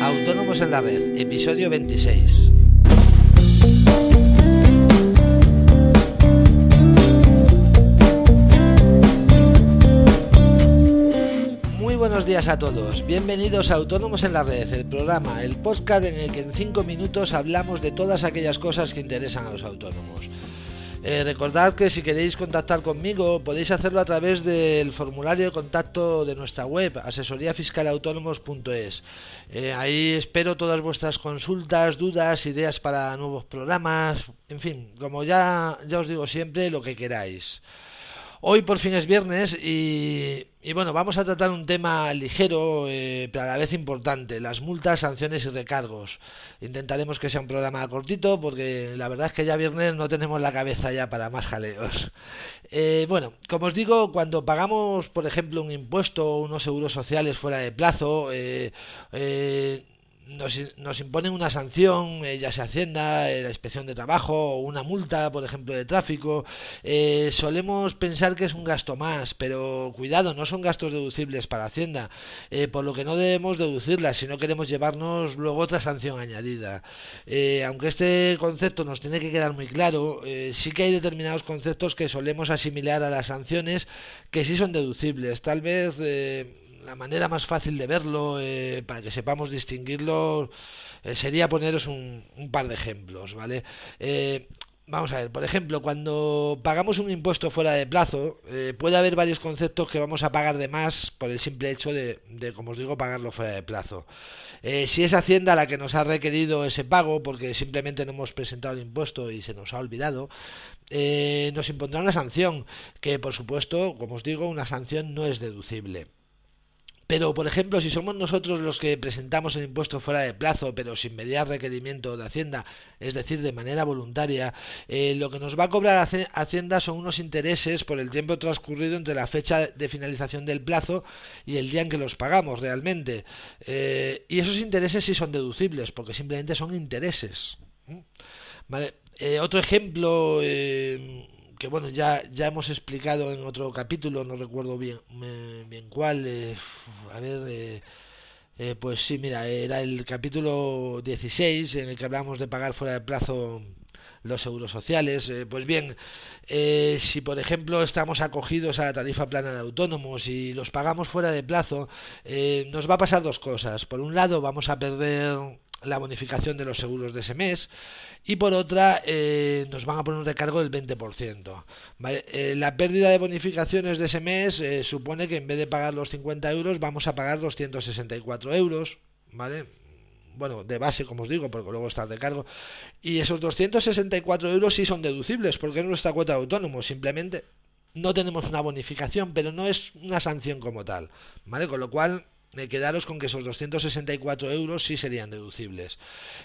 Autónomos en la Red, episodio 26. Muy buenos días a todos, bienvenidos a Autónomos en la Red, el programa, el podcast en el que en 5 minutos hablamos de todas aquellas cosas que interesan a los autónomos. Eh, recordad que si queréis contactar conmigo podéis hacerlo a través del formulario de contacto de nuestra web asesoríafiscalautónomos.es. Eh, ahí espero todas vuestras consultas, dudas, ideas para nuevos programas, en fin, como ya, ya os digo siempre, lo que queráis. Hoy por fin es viernes y, bueno, vamos a tratar un tema ligero eh, pero a la vez importante, las multas, sanciones y recargos. Intentaremos que sea un programa cortito porque la verdad es que ya viernes no tenemos la cabeza ya para más jaleos. Eh, bueno, como os digo, cuando pagamos, por ejemplo, un impuesto o unos seguros sociales fuera de plazo, eh, nos, nos, imponen una sanción, eh, ya sea Hacienda, eh, la inspección de trabajo o una multa, por ejemplo, de tráfico, eh, solemos pensar que es un gasto más, pero cuidado, no son gastos deducibles para Hacienda, por lo que no debemos deducirlas si no queremos llevarnos luego otra sanción añadida. aunque este concepto nos tiene que quedar muy claro, sí que hay determinados conceptos que solemos asimilar a las sanciones que sí son deducibles. Tal vez la manera más fácil de verlo, eh, para que sepamos distinguirlo, eh, sería poneros un, par de ejemplos, ¿vale? Eh, vamos a ver, por ejemplo, cuando pagamos un impuesto fuera de plazo, puede haber varios conceptos que vamos a pagar de más por el simple hecho de, de como os digo, pagarlo fuera de plazo. si es Hacienda la que nos ha requerido ese pago, porque simplemente no hemos presentado el impuesto y se nos ha olvidado, nos impondrá una sanción, que por supuesto, como os digo, una sanción no es deducible. Pero, por ejemplo, si somos nosotros los que presentamos el impuesto fuera de plazo, pero sin mediar requerimiento de Hacienda, es decir, de manera voluntaria, eh, lo que nos va a cobrar Hacienda son unos intereses por el tiempo transcurrido entre la fecha de finalización del plazo y el día en que los pagamos realmente. Eh, y esos intereses sí son deducibles, porque simplemente son intereses. ¿Mm? Eh, otro ejemplo que bueno, ya, ya hemos explicado en otro capítulo, no recuerdo bien, bien cuál, eh, a ver, eh, eh, pues sí, mira, era el capítulo 16 en el que hablamos de pagar fuera de plazo los seguros sociales. pues bien, si por ejemplo estamos acogidos a la tarifa plana de autónomos y los pagamos fuera de plazo, nos va a pasar dos cosas. Por un lado, vamos a perder la bonificación de los seguros de ese mes y por otra eh, nos van a poner un recargo del 20%. Eh, la pérdida de bonificaciones de ese mes eh, supone que en vez de pagar los 50 euros vamos a pagar 264 euros. ¿Vale? Bueno, de base, como os digo, porque luego está el recargo. Y esos 264 euros sí son deducibles, porque es nuestra cuota de autónomo. Simplemente no tenemos una bonificación, pero no es una sanción como tal. ¿Vale? Con lo cual de quedaros con que esos 264 euros sí serían deducibles.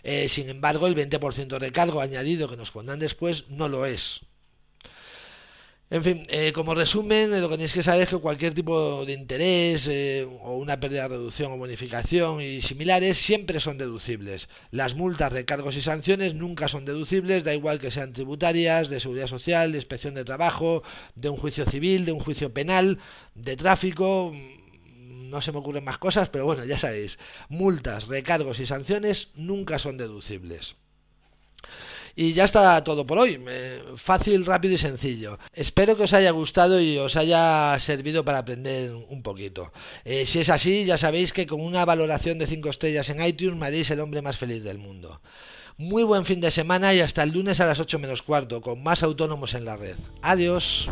Eh, sin embargo, el 20% de recargo añadido que nos pondrán después no lo es. En fin, eh, como resumen, eh, lo que tenéis que saber es que cualquier tipo de interés o una pérdida de reducción o bonificación y similares siempre son deducibles. Las multas, recargos y sanciones nunca son deducibles, da igual que sean tributarias, de seguridad social, de inspección de trabajo, de un juicio civil, de un juicio penal, de tráfico no se me ocurren más cosas, pero bueno, ya sabéis, multas, recargos y sanciones nunca son deducibles. Y ya está todo por hoy. fácil, rápido y sencillo. Espero que os haya gustado y os haya servido para aprender un poquito. Eh, si es así, ya sabéis que con una valoración de 5 estrellas en iTunes me haréis el hombre más feliz del mundo. Muy buen fin de semana y hasta el lunes a las 8 menos cuarto con más autónomos en la red. Adiós.